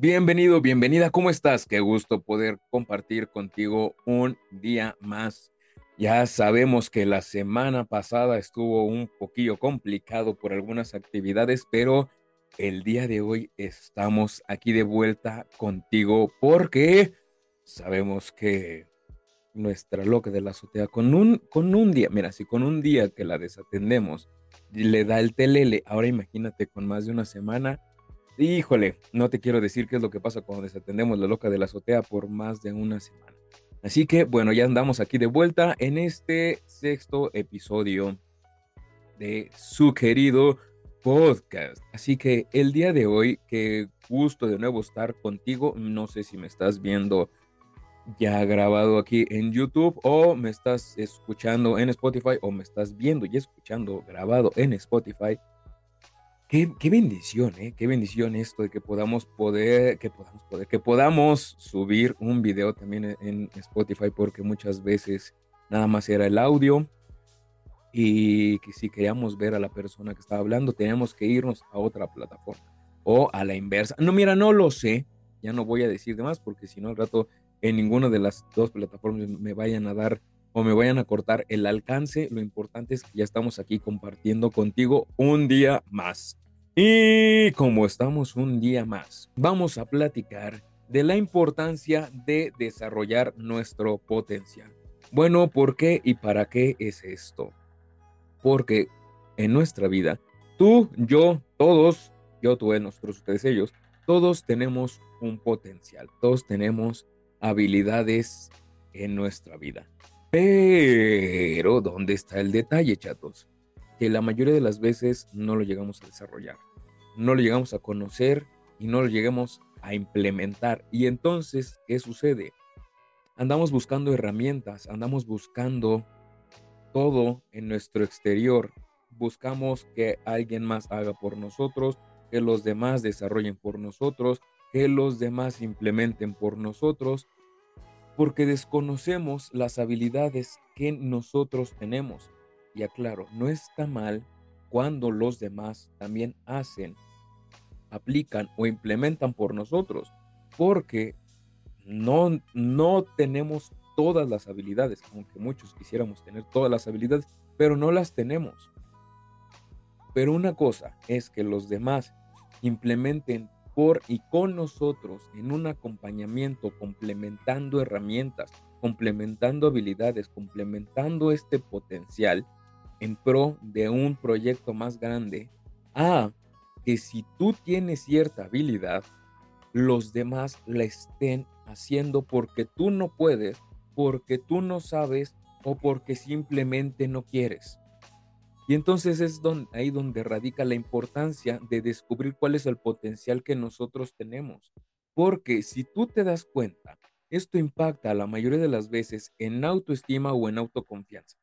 Bienvenido, bienvenida, ¿cómo estás? Qué gusto poder compartir contigo un día más. Ya sabemos que la semana pasada estuvo un poquillo complicado por algunas actividades, pero el día de hoy estamos aquí de vuelta contigo porque sabemos que nuestra loca de la azotea con un, con un día, mira, si con un día que la desatendemos le da el telele, ahora imagínate con más de una semana, híjole, no te quiero decir qué es lo que pasa cuando desatendemos la loca de la azotea por más de una semana. Así que bueno, ya andamos aquí de vuelta en este sexto episodio de su querido podcast. Así que el día de hoy, qué gusto de nuevo estar contigo. No sé si me estás viendo ya grabado aquí en YouTube o me estás escuchando en Spotify o me estás viendo y escuchando grabado en Spotify. Qué, bendición, ¿eh? Qué bendición esto de que podamos poder, que podamos poder, que podamos subir un video también en Spotify porque muchas veces nada más era el audio y que si queríamos ver a la persona que estaba hablando teníamos que irnos a otra plataforma o a la inversa. No, mira, no lo sé, ya no voy a decir de más porque si no al rato en ninguna de las dos plataformas me vayan a dar o me vayan a cortar el alcance. Lo importante es que ya estamos aquí compartiendo contigo un día más. Y como estamos un día más, vamos a platicar de la importancia de desarrollar nuestro potencial. Bueno, ¿por qué y para qué es esto? Porque en nuestra vida, tú, yo, todos, yo, tú, nosotros, ustedes, ellos, todos tenemos un potencial, todos tenemos habilidades en nuestra vida. Pero, ¿dónde está el detalle, chatos? Que la mayoría de las veces no lo llegamos a desarrollar, no lo llegamos a conocer y no lo llegamos a implementar. Y entonces, ¿qué sucede? Andamos buscando herramientas, andamos buscando todo en nuestro exterior. Buscamos que alguien más haga por nosotros, que los demás desarrollen por nosotros, que los demás implementen por nosotros, porque desconocemos las habilidades que nosotros tenemos. Y aclaro, no está mal cuando los demás también hacen, aplican o implementan por nosotros, porque no, no tenemos todas las habilidades, aunque muchos quisiéramos tener todas las habilidades, pero no las tenemos. Pero una cosa es que los demás implementen por y con nosotros en un acompañamiento, complementando herramientas, complementando habilidades, complementando este potencial en pro de un proyecto más grande, a que si tú tienes cierta habilidad, los demás la estén haciendo porque tú no puedes, porque tú no sabes o porque simplemente no quieres. Y entonces es ahí donde radica la importancia de descubrir cuál es el potencial que nosotros tenemos. Porque si tú te das cuenta, esto impacta la mayoría de las veces en autoestima o en autoconfianza.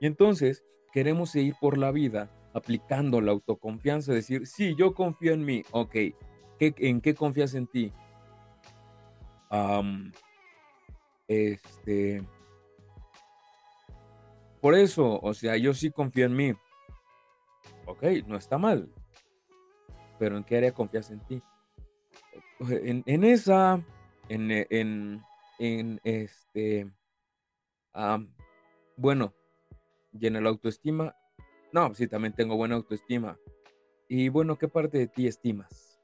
Y entonces queremos ir por la vida aplicando la autoconfianza, decir, sí, yo confío en mí, ok, ¿en qué confías en ti? este, por eso, o sea, yo sí confío en mí. Ok, no está mal. Pero ¿en qué área confías en ti? En, esa, en, en, este, bueno, y en autoestima, no, sí, también tengo buena autoestima. Y bueno, ¿qué parte de ti estimas?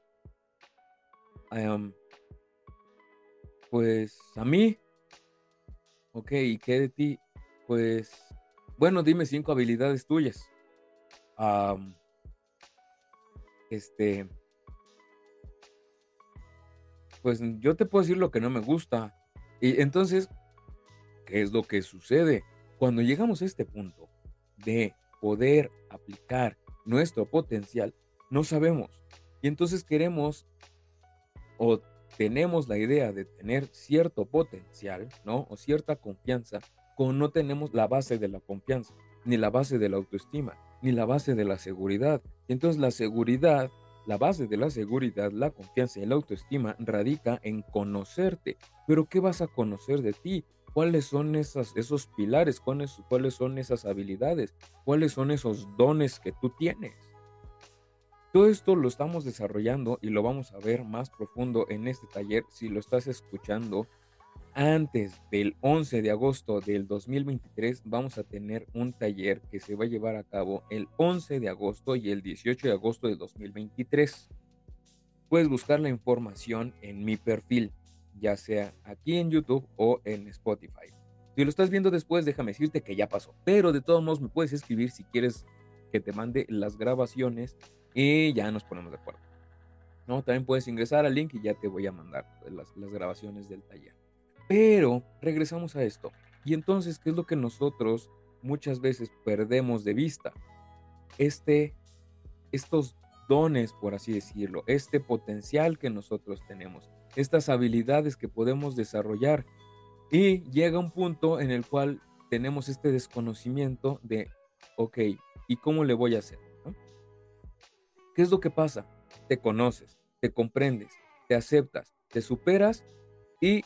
pues a mí, ok, ¿y qué de ti? Pues, bueno, dime cinco habilidades tuyas este, pues yo te puedo decir lo que no me gusta. Y entonces, ¿qué es lo que sucede? Cuando llegamos a este punto de poder aplicar nuestro potencial, no sabemos. Y entonces queremos o tenemos la idea de tener cierto potencial, ¿no? O cierta confianza, cuando no tenemos la base de la confianza, ni la base de la autoestima, ni la base de la seguridad. entonces la seguridad, la base de la seguridad, la confianza y la autoestima radica en conocerte. Pero ¿qué vas a conocer de ti? ¿Cuáles son esos pilares? ¿Cuáles, ¿Cuáles son esas habilidades? ¿Cuáles son esos dones que tú tienes? Todo esto lo estamos desarrollando y lo vamos a ver más profundo en este taller si lo estás escuchando antes del 11 de agosto del 2023 vamos a tener un taller que se va a llevar a cabo el 11 de agosto y el 18 de agosto del 2023. Puedes buscar la información en mi perfil, ya sea aquí en YouTube o en Spotify. Si lo estás viendo después, déjame decirte que ya pasó, pero de todos modos me puedes escribir si quieres que te mande las grabaciones y ya nos ponemos de acuerdo. No, también puedes ingresar al link y ya te voy a mandar las, las grabaciones del taller. Pero regresamos a esto. Y entonces, ¿qué es lo que nosotros muchas veces perdemos de vista? Este, estos dones, por así decirlo, este potencial que nosotros tenemos, estas habilidades que podemos desarrollar. Y llega un punto en el cual tenemos este desconocimiento de, ok, ¿y cómo le voy a hacer? ¿Qué es lo que pasa? Te conoces, te comprendes, te aceptas, te superas y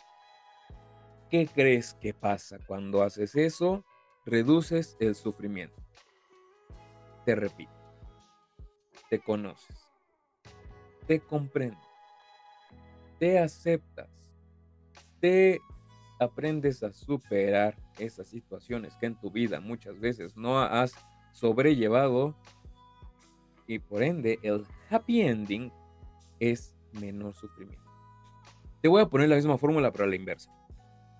¿Qué crees que pasa cuando haces eso? Reduces el sufrimiento. Te repito, te conoces, te comprendes, te aceptas, te aprendes a superar esas situaciones que en tu vida muchas veces no has sobrellevado y por ende el happy ending es menor sufrimiento. Te voy a poner la misma fórmula pero la inversa.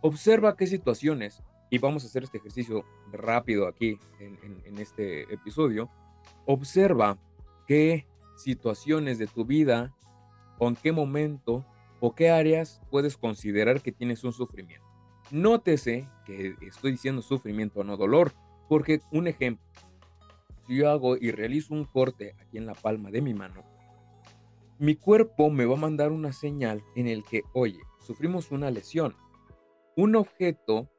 Observa qué situaciones, y vamos a hacer este ejercicio rápido aquí en, este episodio, observa qué situaciones de tu vida, con qué momento o qué áreas puedes considerar que tienes un sufrimiento. Nótese que estoy diciendo sufrimiento, no dolor, porque un ejemplo, si yo hago y realizo un corte aquí en la palma de mi mano, mi cuerpo me va a mandar una señal en el que, oye, sufrimos una lesión, un objeto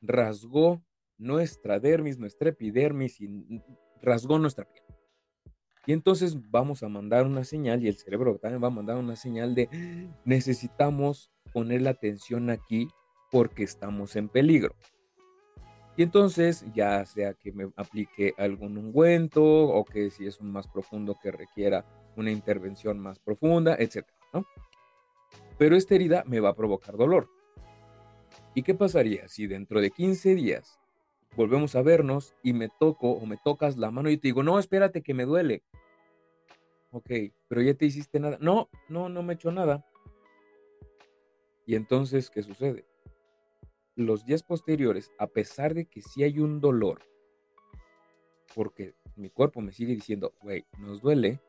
rasgó nuestra dermis, nuestra epidermis y rasgó nuestra piel. Y entonces vamos a mandar una señal y el cerebro también va a mandar una señal de necesitamos poner la atención aquí porque estamos en peligro. Y entonces ya sea que me aplique algún ungüento o que si es un más profundo que requiera una intervención más profunda, etc. Pero esta herida me va a provocar dolor. ¿Y qué pasaría si dentro de 15 días volvemos a vernos y me toco o me tocas la mano y te digo, no, espérate que me duele? Ok, pero ya te hiciste nada. No, no, no me he hecho nada. Y entonces, ¿qué sucede? Los días posteriores, a pesar de que sí hay un dolor, porque mi cuerpo me sigue diciendo, güey, nos duele,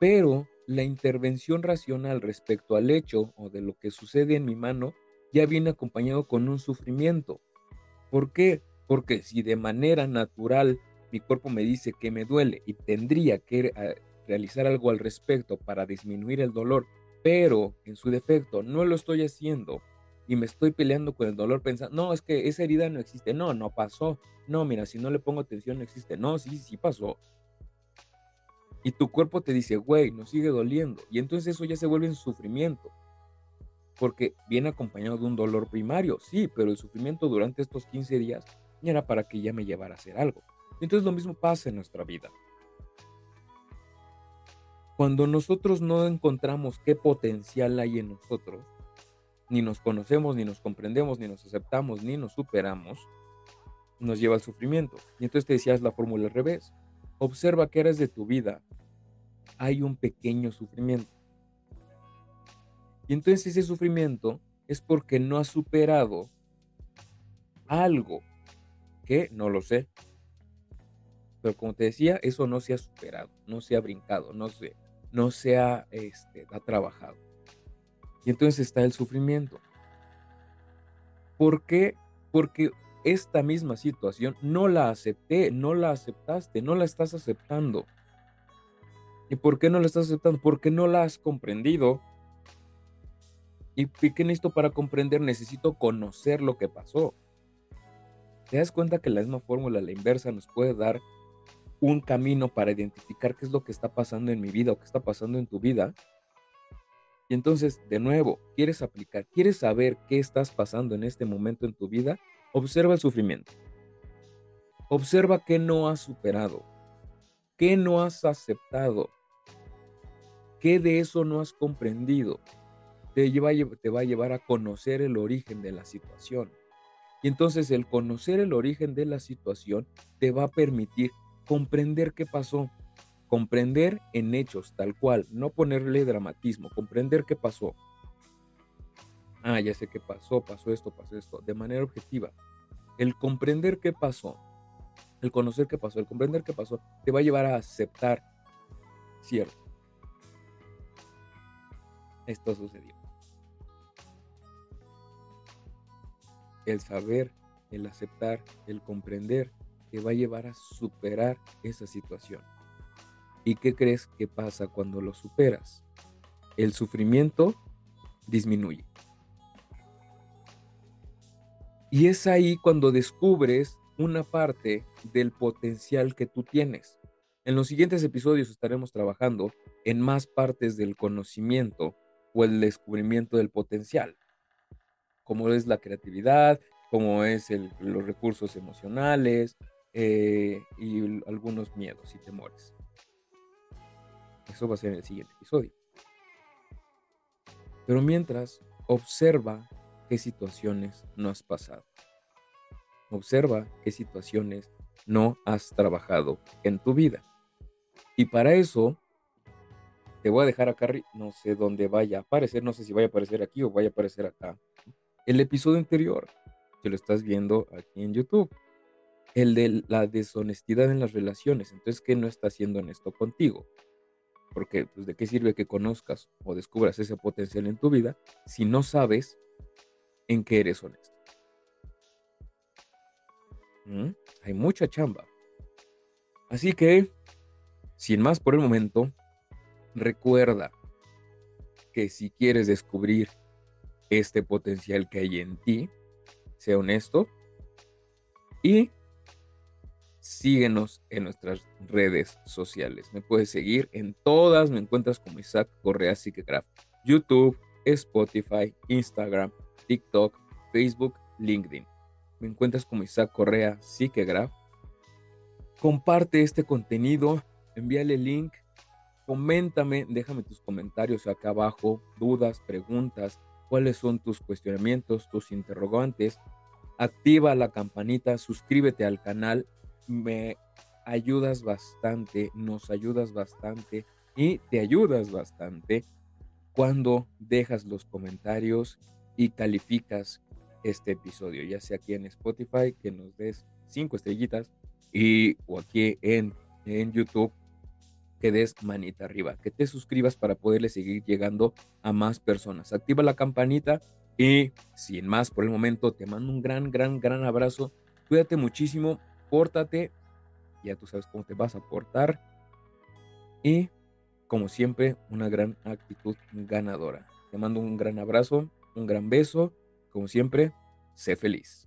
pero la intervención racional respecto al hecho o de lo que sucede en mi mano ya viene acompañado con un sufrimiento. ¿Por qué? Porque si de manera natural mi cuerpo me dice que me duele y tendría que eh, realizar algo al respecto para disminuir el dolor, pero en su defecto no lo estoy haciendo y me estoy peleando con el dolor pensando, no, es que esa herida no existe, no, no pasó, no, mira, si no le pongo atención no existe, no, sí, sí pasó. Y tu cuerpo te dice, güey, no sigue doliendo. Y entonces eso ya se vuelve en sufrimiento porque viene acompañado de un dolor primario, sí, pero el sufrimiento durante estos 15 días era para que ya me llevara a hacer algo. Entonces lo mismo pasa en nuestra vida. Cuando nosotros no encontramos qué potencial hay en nosotros, ni nos conocemos, ni nos comprendemos, ni nos aceptamos, ni nos superamos, nos lleva al sufrimiento. Y entonces te decías la fórmula al revés. Observa que eres de tu vida. Hay un pequeño sufrimiento. Y entonces ese sufrimiento es porque no has superado algo que no lo sé. Pero como te decía, eso no se ha superado, no se ha brincado, no se, no se ha, este, ha trabajado. Y entonces está el sufrimiento. ¿Por qué? Porque esta misma situación no la acepté, no la aceptaste, no la estás aceptando. ¿Y por qué no la estás aceptando? Porque no la has comprendido, ¿Y qué necesito para comprender? Necesito conocer lo que pasó. ¿Te das cuenta que la misma fórmula, la inversa, nos puede dar un camino para identificar qué es lo que está pasando en mi vida o qué está pasando en tu vida? Y entonces, de nuevo, ¿quieres aplicar? ¿Quieres saber qué estás pasando en este momento en tu vida? Observa el sufrimiento. Observa qué no has superado, qué no has aceptado, ¿Qué de eso no has comprendido? Te, va a llevar a conocer el origen de la situación. Y entonces el conocer el origen de la situación te va a permitir comprender qué pasó, comprender en hechos tal cual, no ponerle dramatismo, comprender qué pasó. Ah, ya sé qué pasó, pasó esto, pasó esto, de manera objetiva. El comprender qué pasó, el conocer qué pasó, el comprender qué pasó, te va a llevar a aceptar, cierto, esto sucedió. El saber, el aceptar, el comprender, te va a llevar a superar esa situación. ¿Y qué crees que pasa cuando lo superas? El sufrimiento disminuye. Y es ahí cuando descubres una parte del potencial que tú tienes. En los siguientes episodios estaremos trabajando en más partes del conocimiento o el descubrimiento del potencial, como es la creatividad, como es los recursos emocionales eh, y algunos miedos y temores. Eso va a ser en el siguiente episodio. Pero mientras, observa qué situaciones no has pasado. Observa qué situaciones no has trabajado en tu vida. Y para eso, te voy a dejar acá, no sé dónde vaya a aparecer, no sé si vaya a aparecer aquí o vaya a aparecer acá. El episodio anterior, que lo estás viendo aquí en YouTube. El de la deshonestidad en las relaciones. Entonces, ¿qué no está haciendo honesto contigo? Porque, pues, ¿de qué sirve que conozcas o descubras ese potencial en tu vida si no sabes en qué eres honesto? ¿Mm? Hay mucha chamba. Así que, sin más por el momento, recuerda que si quieres descubrir este potencial que hay en ti, sea honesto y síguenos en nuestras redes sociales. Me puedes seguir en todas, me encuentras como Isaac Correa Psiquegraph. YouTube, Spotify, Instagram, TikTok, Facebook, LinkedIn. Me encuentras como Isaac Correa Psiquegraph. Comparte este contenido, envíale el link, coméntame, déjame tus comentarios acá abajo, dudas, preguntas, cuáles son tus cuestionamientos, tus interrogantes. Activa la campanita, suscríbete al canal me ayudas bastante, nos ayudas bastante y te ayudas bastante cuando dejas los comentarios y calificas este episodio, ya sea aquí en Spotify, que nos des cinco estrellitas y o aquí en, en YouTube que des manita arriba, que te suscribas para poderle seguir llegando a más personas. Activa la campanita y sin más por el momento te mando un gran, gran, gran abrazo. Cuídate muchísimo pórtate, ya tú sabes cómo te vas a portar. Y como siempre, una gran actitud ganadora. Te mando un gran abrazo, un gran beso. Como siempre, sé feliz.